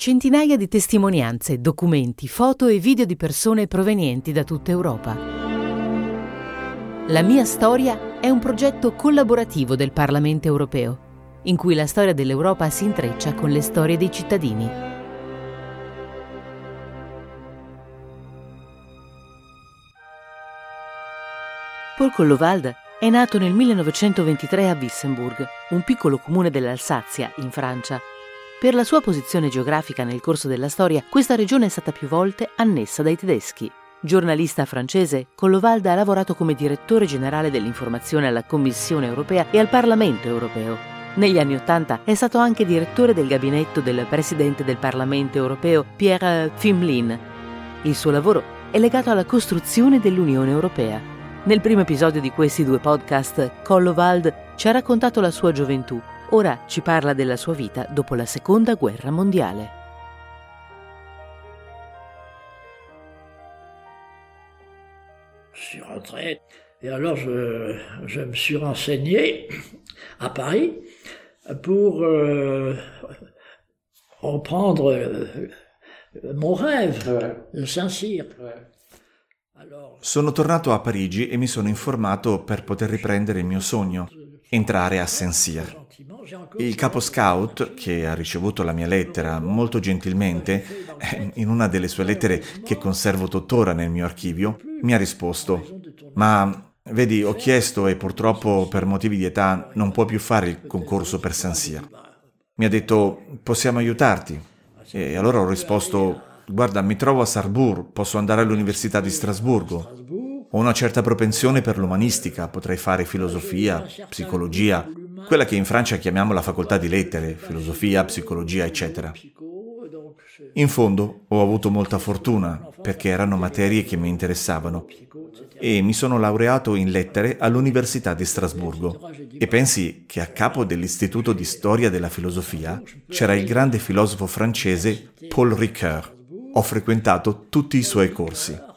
centinaia di testimonianze, documenti, foto e video di persone provenienti da tutta Europa. La mia storia è un progetto collaborativo del Parlamento europeo, in cui la storia dell'Europa si intreccia con le storie dei cittadini. Paul Collovald è nato nel 1923 a Wissembourg, un piccolo comune dell'Alsazia, in Francia, per la sua posizione geografica nel corso della storia, questa regione è stata più volte annessa dai tedeschi. Giornalista francese, Collovalda ha lavorato come direttore generale dell'informazione alla Commissione europea e al Parlamento europeo. Negli anni Ottanta è stato anche direttore del gabinetto del presidente del Parlamento europeo Pierre Fimlin. Il suo lavoro è legato alla costruzione dell'Unione europea. Nel primo episodio di questi due podcast, Collovald ci ha raccontato la sua gioventù Ora ci parla della sua vita dopo la Seconda Guerra Mondiale. Je suis rentré et alors je, je me suis renseigné à Paris pour euh, reprendre euh, mon rêve de Saint-Cyr. Sono tornato a Parigi e mi sono informato per poter riprendere il mio sogno, entrare a Saint-Cyr. Il capo scout, che ha ricevuto la mia lettera molto gentilmente, eh, in una delle sue lettere che conservo tuttora nel mio archivio, mi ha risposto, ma vedi, ho chiesto e purtroppo per motivi di età non può più fare il concorso per Saint-Cyr. Mi ha detto, possiamo aiutarti? E allora ho risposto, guarda, mi trovo a Sarrebourg, posso andare all'Università di Strasburgo. Ho una certa propensione per l'umanistica, potrei fare filosofia, psicologia, quella che in Francia chiamiamo la facoltà di lettere, filosofia, psicologia, eccetera. In fondo ho avuto molta fortuna perché erano materie che mi interessavano e mi sono laureato in lettere all'Università di Strasburgo. E pensi che a capo dell'Istituto di Storia della Filosofia c'era il grande filosofo francese Paul Ricoeur. Ho frequentato tutti i suoi corsi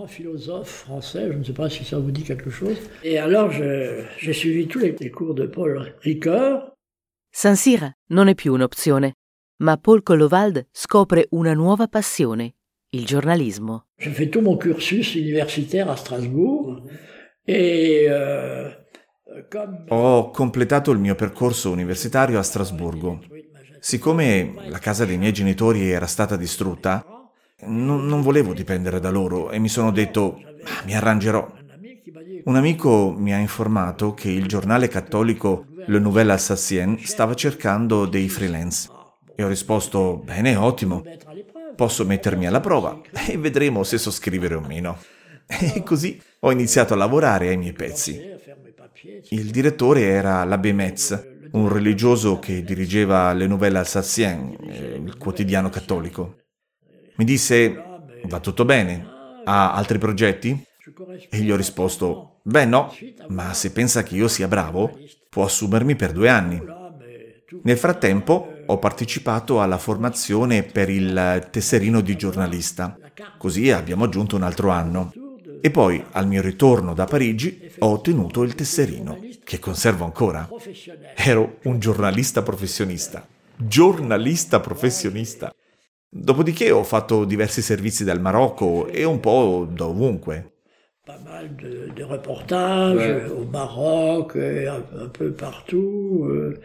grand philosophe français, je ne sais pas si ça vous dit quelque chose. Et alors, j'ai suivi tous les, les cours de Paul Ricoeur. San Sira non è più un'opzione, ma Paul Collovald scopre una nuova passione, il giornalismo. J'ai fait tout mon cursus universitaire à Strasbourg et euh, comme... Ho completato il mio percorso universitario a Strasburgo. Siccome la casa dei miei genitori era stata distrutta, non, non volevo dipendere da loro e mi sono detto, ah, mi arrangerò. Un amico mi ha informato che il giornale cattolico Le Nouvelle Alsacienne stava cercando dei freelance e ho risposto, bene, ottimo, posso mettermi alla prova e vedremo se so scrivere o meno. E così ho iniziato a lavorare ai miei pezzi. Il direttore era l'abbé Metz, un religioso che dirigeva Le Nouvelle Alsacienne, il quotidiano cattolico. Mi disse, va tutto bene, ha altri progetti? E gli ho risposto, beh no, ma se pensa che io sia bravo, può assumermi per due anni. Nel frattempo ho partecipato alla formazione per il tesserino di giornalista, così abbiamo aggiunto un altro anno. E poi, al mio ritorno da Parigi, ho ottenuto il tesserino, che conservo ancora. Ero un giornalista professionista. Giornalista professionista. Dopodiché ho fatto diversi servizi dal Marocco e un po' da ovunque. Pas mal de, de reportages ouais. au Maroc, et un, un peu partout. Euh.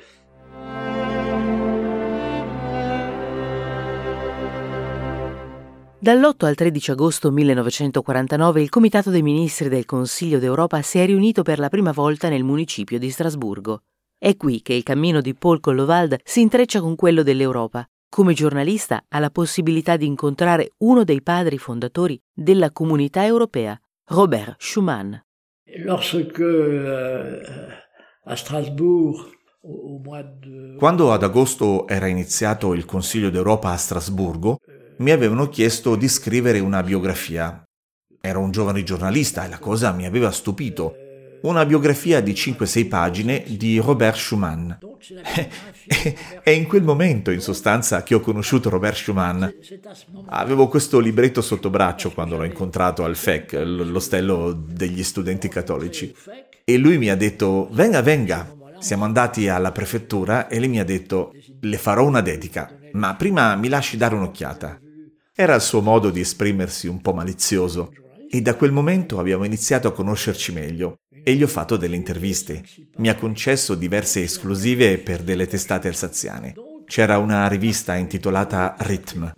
Dall'8 al 13 agosto 1949 il Comitato dei Ministri del Consiglio d'Europa si è riunito per la prima volta nel municipio di Strasburgo. È qui che il cammino di Paul Collovald si intreccia con quello dell'Europa come giornalista ha la possibilità di incontrare uno dei padri fondatori della comunità europea, Robert Schuman. Euh, Quando ad agosto era iniziato il Consiglio d'Europa a Strasburgo, mi avevano chiesto di scrivere una biografia. Ero un giovane giornalista e la cosa mi aveva stupito una biografia di 5-6 pagine di Robert Schumann. È in quel momento, in sostanza, che ho conosciuto Robert Schumann. Avevo questo libretto sotto braccio quando l'ho incontrato al FEC, l'ostello degli studenti cattolici. E lui mi ha detto, venga, venga. Siamo andati alla prefettura e lei mi ha detto, le farò una dedica. ma prima mi lasci dare un'occhiata. Era il suo modo di esprimersi un po' malizioso e da quel momento abbiamo iniziato a conoscerci meglio e gli ho fatto delle interviste. Mi ha concesso diverse esclusive per delle testate alsaziane. C'era una rivista intitolata Rhythm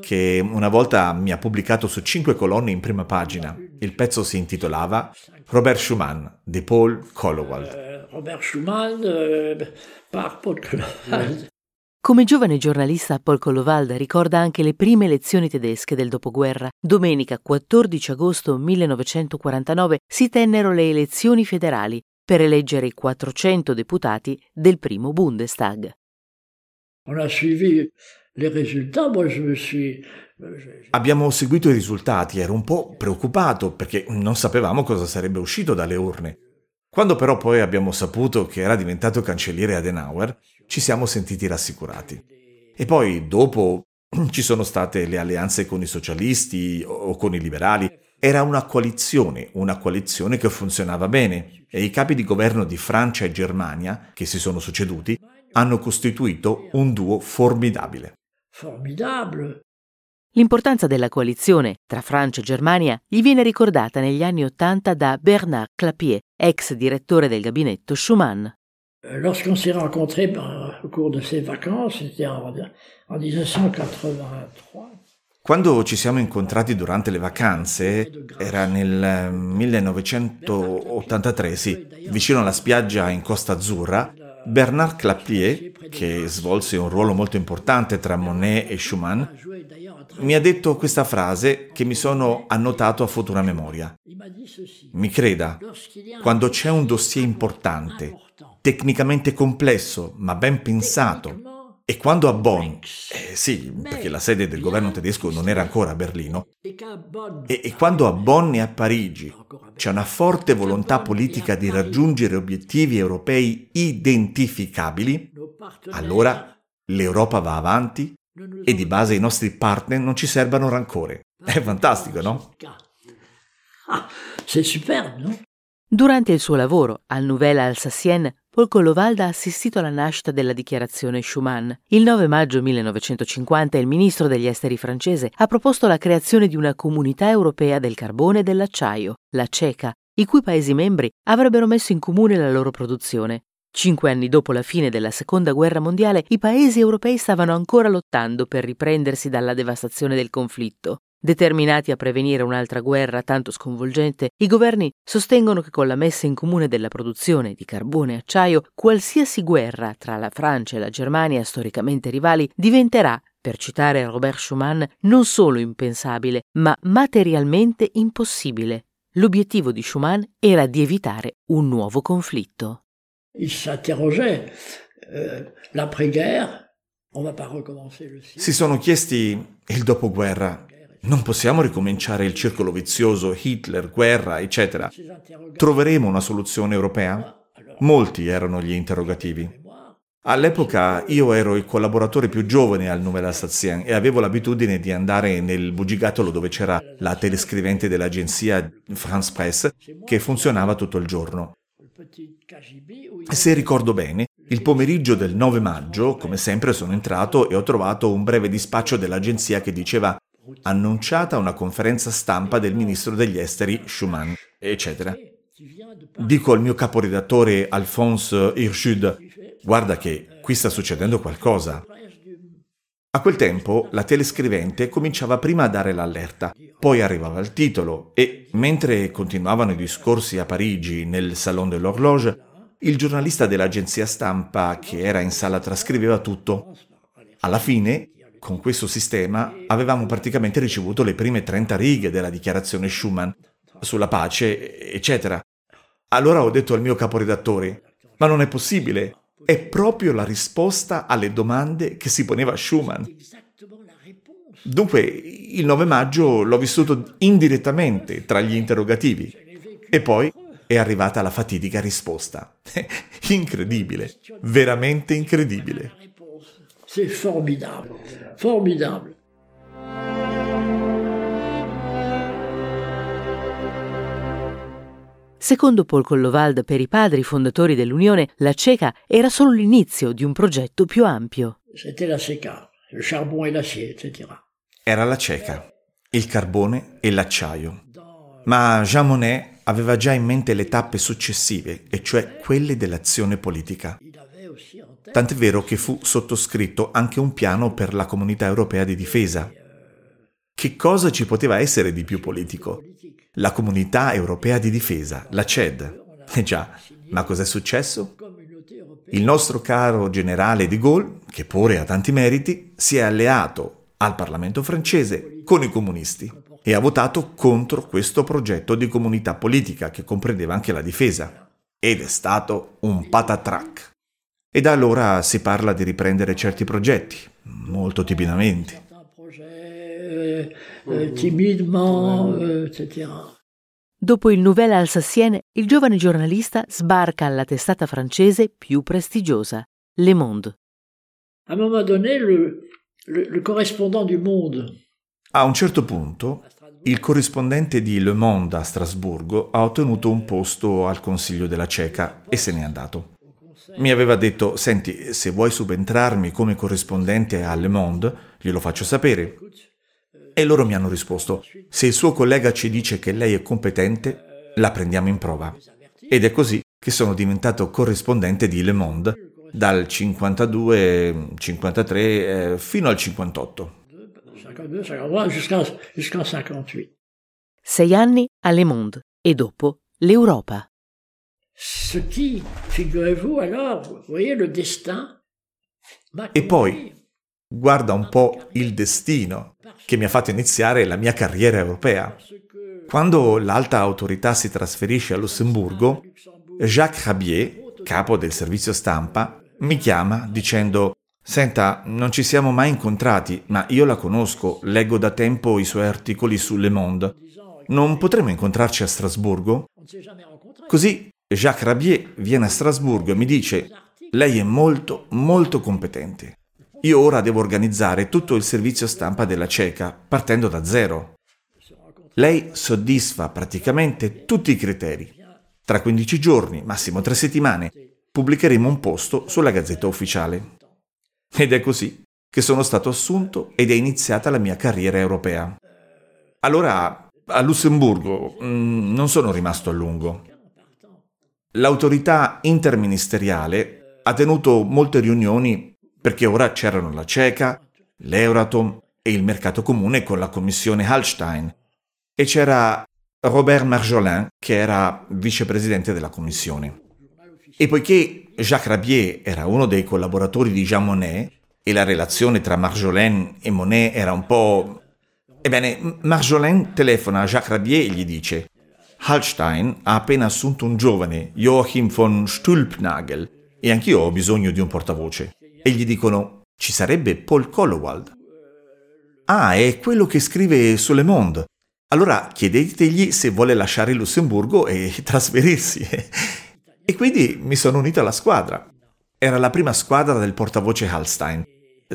che una volta mi ha pubblicato su cinque colonne in prima pagina. Il pezzo si intitolava Robert Schumann di Paul Collowald. Euh, Robert Schumann euh, par Paul Collowald. Come giovane giornalista, Paul Collowald ricorda anche le prime elezioni tedesche del dopoguerra. Domenica 14 agosto 1949 si tennero le elezioni federali per eleggere i 400 deputati del primo Bundestag. On a suivi les résultats, moi je me suis Abbiamo seguito i risultati, ero un po' preoccupato perché non sapevamo cosa sarebbe uscito dalle urne. Quando però poi abbiamo saputo che era diventato cancelliere Adenauer, ci siamo sentiti rassicurati. E poi dopo ci sono state le alleanze con i socialisti o con i liberali. Era una coalizione, una coalizione che funzionava bene e i capi di governo di Francia e Germania, che si sono succeduti, hanno costituito un duo formidabile. Formidable. L'importanza della coalizione tra Francia e Germania gli viene ricordata negli anni Ottanta da Bernard Clapier, ex direttore del gabinetto Schumann. Euh, lorsqu'on s'est rencontrés au cours de ces vacances, c'était en, en 1983. Quando ci siamo incontrati durante le vacanze, era nel 1983, sì, vicino alla spiaggia in Costa Azzurra, Bernard Clapier, che svolse un ruolo molto importante tra Monet e Schumann, mi ha detto questa frase che mi sono annotato a futura memoria. Mi creda, quando c'è un dossier importante, tecnicamente complesso ma ben pensato. E quando a Bonn, eh, sì, perché la sede del governo tedesco non era ancora a Berlino, e, e quando a Bonn e a Parigi c'è una forte volontà politica di raggiungere obiettivi europei identificabili, allora l'Europa va avanti e di base i nostri partner non ci serbano rancore. È fantastico, no? Ah, c'est superbe, no? Durante il suo lavoro al Nouvelle Alsacienne, Paul Collowald ha assistito alla nascita della dichiarazione Schuman. Il 9 maggio 1950 il ministro degli esteri francese ha proposto la creazione di una comunità europea del carbone e dell'acciaio, la CECA, i cui Paesi membri avrebbero messo in comune la loro produzione. Cinque anni dopo la fine della Seconda Guerra Mondiale, i Paesi europei stavano ancora lottando per riprendersi dalla devastazione del conflitto. Determinati a prevenire un'altra guerra tanto sconvolgente, i governi sostengono che con la messa in comune della produzione di carbone e acciaio, qualsiasi guerra tra la Francia e la Germania, storicamente rivali, diventerà, per citare Robert Schumann, non solo impensabile, ma materialmente impossibile. L'obiettivo di Schumann era di evitare un nuovo conflitto. Il s'interrogeait, euh, l'après-guerre, si sono chiesti il dopoguerra non possiamo ricominciare il circolo vizioso Hitler, guerra, eccetera. Troveremo una soluzione europea? Molti erano gli interrogativi. All'epoca io ero il collaboratore più giovane al Nouvelle Alsacien e avevo l'abitudine di andare nel bugigattolo dove c'era la telescrivente dell'agenzia France Press che funzionava tutto il giorno. Se ricordo bene, il pomeriggio del 9 maggio, come sempre, sono entrato e ho trovato un breve dispaccio dell'agenzia che diceva annunciata una conferenza stampa del ministro degli esteri Schumann, eccetera. Dico al mio caporedattore Alphonse Hirschud, guarda che qui sta succedendo qualcosa. A quel tempo la telescrivente cominciava prima a dare l'allerta, poi arrivava il titolo e, mentre continuavano i discorsi a Parigi nel Salon de l'Horloge, il giornalista dell'agenzia stampa che era in sala trascriveva tutto. Alla fine con questo sistema avevamo praticamente ricevuto le prime 30 righe della dichiarazione Schumann sulla pace, eccetera. Allora ho detto al mio caporedattore, ma non è possibile, è proprio la risposta alle domande che si poneva Schumann. Dunque, il 9 maggio l'ho vissuto indirettamente tra gli interrogativi e poi è arrivata la fatidica risposta. incredibile, veramente incredibile. C'est formidable, formidable. Secondo Paul Collovald, per i padri fondatori dell'Unione, la CECA era solo l'inizio di un progetto più ampio. C'était la CECA. le charbon et l'acier, etc. Era la ceca, il carbone e l'acciaio. Ma Jean Monnet aveva già in mente le tappe successive, e cioè quelle dell'azione politica. Tant'è vero che fu sottoscritto anche un piano per la comunità europea di difesa. Che cosa ci poteva essere di più politico? La comunità europea di difesa, la CED. Eh già, ma cos'è successo? Il nostro caro generale de Gaulle, che pure ha tanti meriti, si è alleato al Parlamento francese con i comunisti e ha votato contro questo progetto di comunità politica che comprendeva anche la difesa. Ed è stato un patatrac. E da allora si parla di riprendere certi progetti, molto timidamente. Dopo il Nouvelle Alsacienne, il giovane giornalista sbarca alla testata francese più prestigiosa, Le Monde. À un moment donné, le, le, le correspondant du Monde. A un certo punto, il corrispondente di Le Monde a Strasburgo ha ottenuto un posto al Consiglio della Ceca e se n'è andato. Mi aveva detto, senti, se vuoi subentrarmi come corrispondente a Le Monde, glielo faccio sapere. E loro mi hanno risposto, se il suo collega ci dice che lei è competente, la prendiamo in prova. Ed è così che sono diventato corrispondente di Le Monde dal 52-53 eh, fino al 58. 52, 53, jusqu'à jusqu'en 58. Sei anni a Le Monde e dopo l'Europa. Ce qui, figurez-vous alors, vous voyez le destin. E poi, guarda un po' il destino che mi ha fatto iniziare la mia carriera europea. Quando l'alta autorità si trasferisce a Lussemburgo, Jacques Rabier, capo del servizio stampa, mi chiama dicendo Senta, non ci siamo mai incontrati, ma io la conosco, leggo da tempo i suoi articoli su Le Monde. Non potremmo incontrarci a Strasburgo? Così Jacques Rabier viene a Strasburgo e mi dice Lei è molto, molto competente. Io ora devo organizzare tutto il servizio stampa della CECA, partendo da zero. Lei soddisfa praticamente tutti i criteri. Tra 15 giorni, massimo 3 settimane, pubblicheremo un posto sulla Gazzetta Ufficiale. Ed è così che sono stato assunto ed è iniziata la mia carriera europea. Allora, a Lussemburgo mm, non sono rimasto a lungo. L'autorità interministeriale ha tenuto molte riunioni perché ora c'erano la CECA, l'Euratom e il mercato comune con la commissione Hallstein e c'era Robert Marjolin che era vicepresidente della commissione. E poiché Jacques Rabier era uno dei collaboratori di Jean Monnet e la relazione tra Marjolin e Monet era un po'... Ebbene, Marjolin telefona a Jacques Rabier e gli dice Hallstein ha appena assunto un giovane, Joachim von Stülpnagel, e anch'io ho bisogno di un portavoce. E gli dicono, ci sarebbe Paul Collowald. Ah, è quello che scrive su Le Monde. Allora chiedetegli se vuole lasciare il Lussemburgo e trasferirsi. e quindi mi sono unito alla squadra. Era la prima squadra del portavoce Hallstein,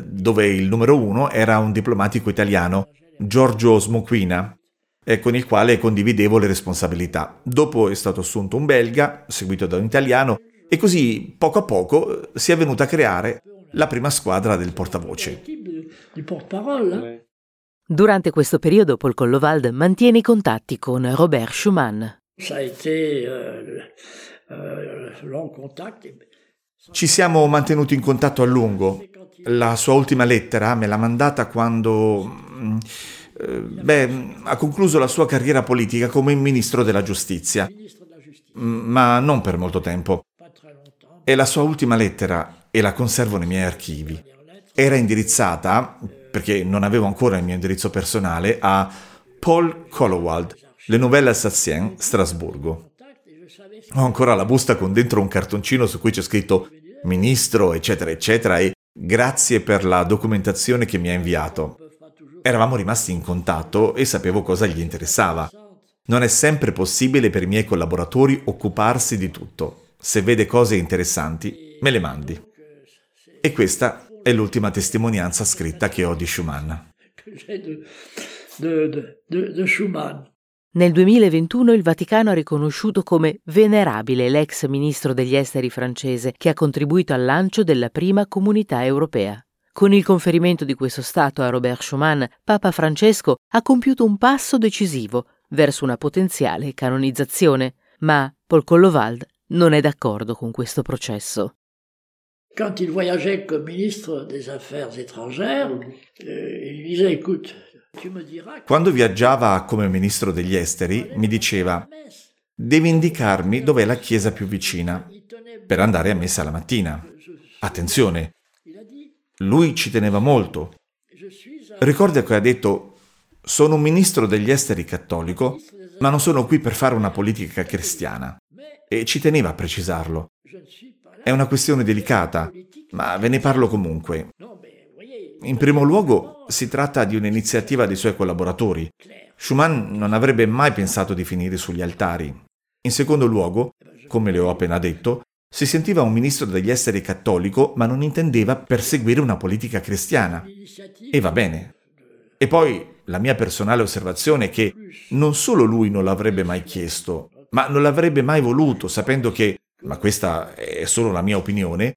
dove il numero uno era un diplomatico italiano, Giorgio Smoquina, e con il quale condividevo le responsabilità. Dopo è stato assunto un belga, seguito da un italiano, e così poco a poco si è venuta a creare la prima squadra del portavoce. Durante questo periodo Paul Collowald mantiene i contatti con Robert Schumann. Contact. Et- Ci siamo mantenuti in contatto a lungo. La sua ultima lettera me l'ha mandata quando... eh, Beh, ha concluso la sua carriera politica come ministro della giustizia, Mm, ma non per molto tempo. È la sua ultima lettera e la conservo nei miei archivi. Era indirizzata, perché non avevo ancora il mio indirizzo personale, a Paul Collowald, Le Nouvelles Alsaciennes, Strasburgo. Ho ancora la busta con dentro un cartoncino su cui c'è scritto ministro, eccetera, eccetera, e grazie per la documentazione che mi ha inviato. Eravamo rimasti in contatto e sapevo cosa gli interessava. Non è sempre possibile per i miei collaboratori occuparsi di tutto. Se vede cose interessanti, me le mandi. E questa è l'ultima testimonianza scritta che ho di Schumann. Nel 2021 il Vaticano ha riconosciuto come venerabile l'ex ministro degli esteri francese che ha contribuito al lancio della prima comunità europea. Con il conferimento di questo stato a Robert Schumann, Papa Francesco ha compiuto un passo decisivo verso una potenziale canonizzazione, ma Paul Collovald non è d'accordo con questo processo. Quand il voyageait comme ministre des Affaires étrangères, euh, il disait écoute, quando viaggiava come ministro degli esteri, mi diceva, devi indicarmi dov'è la chiesa più vicina per andare a messa la mattina. Attenzione, lui ci teneva molto. Ricorda che ha detto, sono un ministro degli esteri cattolico, ma non sono qui per fare una politica cristiana. E ci teneva a precisarlo. È una questione delicata, ma ve ne parlo comunque. In primo luogo, si tratta di un'iniziativa dei suoi collaboratori. Schumann non avrebbe mai pensato di finire sugli altari. In secondo luogo, come le ho appena detto, si sentiva un ministro degli esteri cattolico, ma non intendeva perseguire una politica cristiana. E va bene. E poi la mia personale osservazione è che non solo lui non l'avrebbe mai chiesto, ma non l'avrebbe mai voluto, sapendo che, ma questa è solo la mia opinione,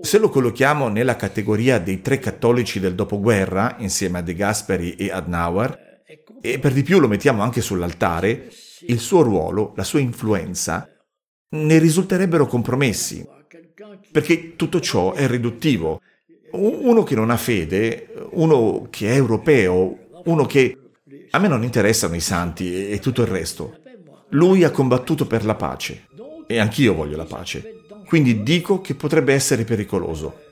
se lo collochiamo nella categoria dei tre cattolici del dopoguerra, insieme a De Gasperi e Adenauer, e per di più lo mettiamo anche sull'altare, il suo ruolo, la sua influenza, ne risulterebbero compromessi, perché tutto ciò è riduttivo. Uno che non ha fede, uno che è europeo, uno che... A me non interessano i santi e tutto il resto. Lui ha combattuto per la pace e anch'io voglio la pace. Quindi dico che potrebbe essere pericoloso.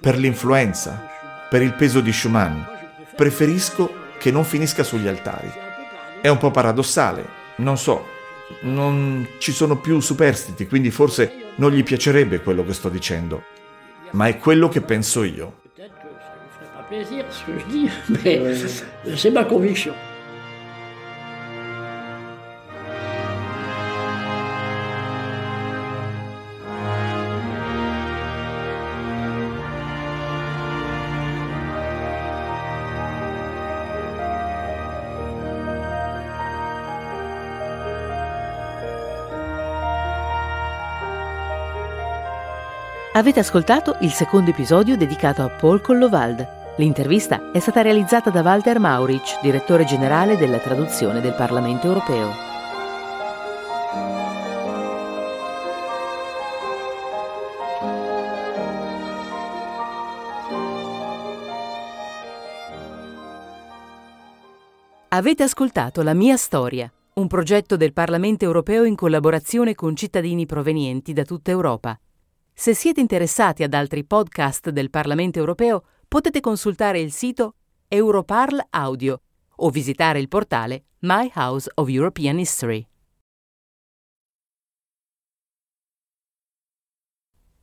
Per l'influenza, per il peso di Schumann, preferisco che non finisca sugli altari. È un po' paradossale, non so, non ci sono più superstiti, quindi forse non gli piacerebbe quello che sto dicendo, ma è quello che penso io. C'est conviction. Avete ascoltato il secondo episodio dedicato a Paul Collovald. L'intervista è stata realizzata da Walter Maurich, direttore generale della traduzione del Parlamento europeo. Avete ascoltato La mia storia, un progetto del Parlamento europeo in collaborazione con cittadini provenienti da tutta Europa. Se siete interessati ad altri podcast del Parlamento europeo, potete consultare il sito Europarl Audio o visitare il portale My House of European History.